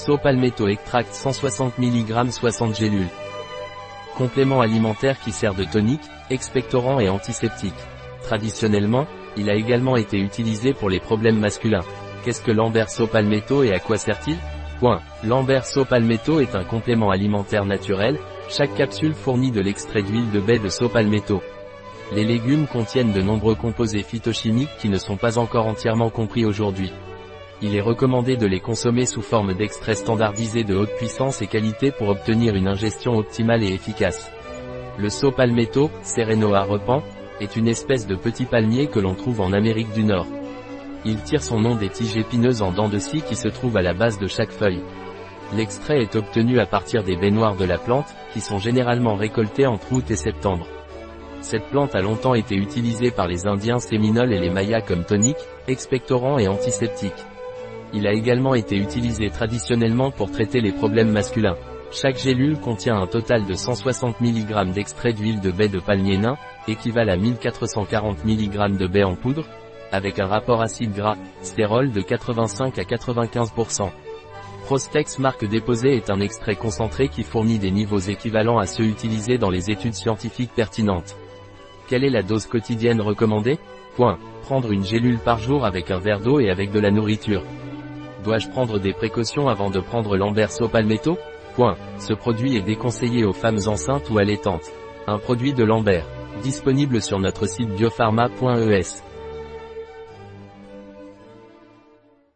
Sopalmetto Extract 160 mg 60 gélules. Complément alimentaire qui sert de tonique, expectorant et antiseptique. Traditionnellement, il a également été utilisé pour les problèmes masculins. Qu'est-ce que l'Amber Sopalmetto et à quoi sert-il? Point. L'Amber Sopalmetto est un complément alimentaire naturel, chaque capsule fournit de l'extrait d'huile de baie de Sopalmetto. Les légumes contiennent de nombreux composés phytochimiques qui ne sont pas encore entièrement compris aujourd'hui. Il est recommandé de les consommer sous forme d'extraits standardisés de haute puissance et qualité pour obtenir une ingestion optimale et efficace. Le saut palmetto, Serenoa repent, est une espèce de petit palmier que l'on trouve en Amérique du Nord. Il tire son nom des tiges épineuses en dents de scie qui se trouvent à la base de chaque feuille. L'extrait est obtenu à partir des baignoires de la plante, qui sont généralement récoltées entre août et septembre. Cette plante a longtemps été utilisée par les Indiens séminoles et les Mayas comme tonique, expectorant et antiseptique. Il a également été utilisé traditionnellement pour traiter les problèmes masculins. Chaque gélule contient un total de 160 mg d'extrait d'huile de baie de palmier nain, équivalent à 1440 mg de baie en poudre, avec un rapport acide gras, stérol de 85 à 95%. Prostex marque déposée est un extrait concentré qui fournit des niveaux équivalents à ceux utilisés dans les études scientifiques pertinentes. Quelle est la dose quotidienne recommandée? Point. Prendre une gélule par jour avec un verre d'eau et avec de la nourriture. Dois-je prendre des précautions avant de prendre l'amberso palmetto? Point. Ce produit est déconseillé aux femmes enceintes ou allaitantes. Un produit de Lambert. Disponible sur notre site biopharma.es.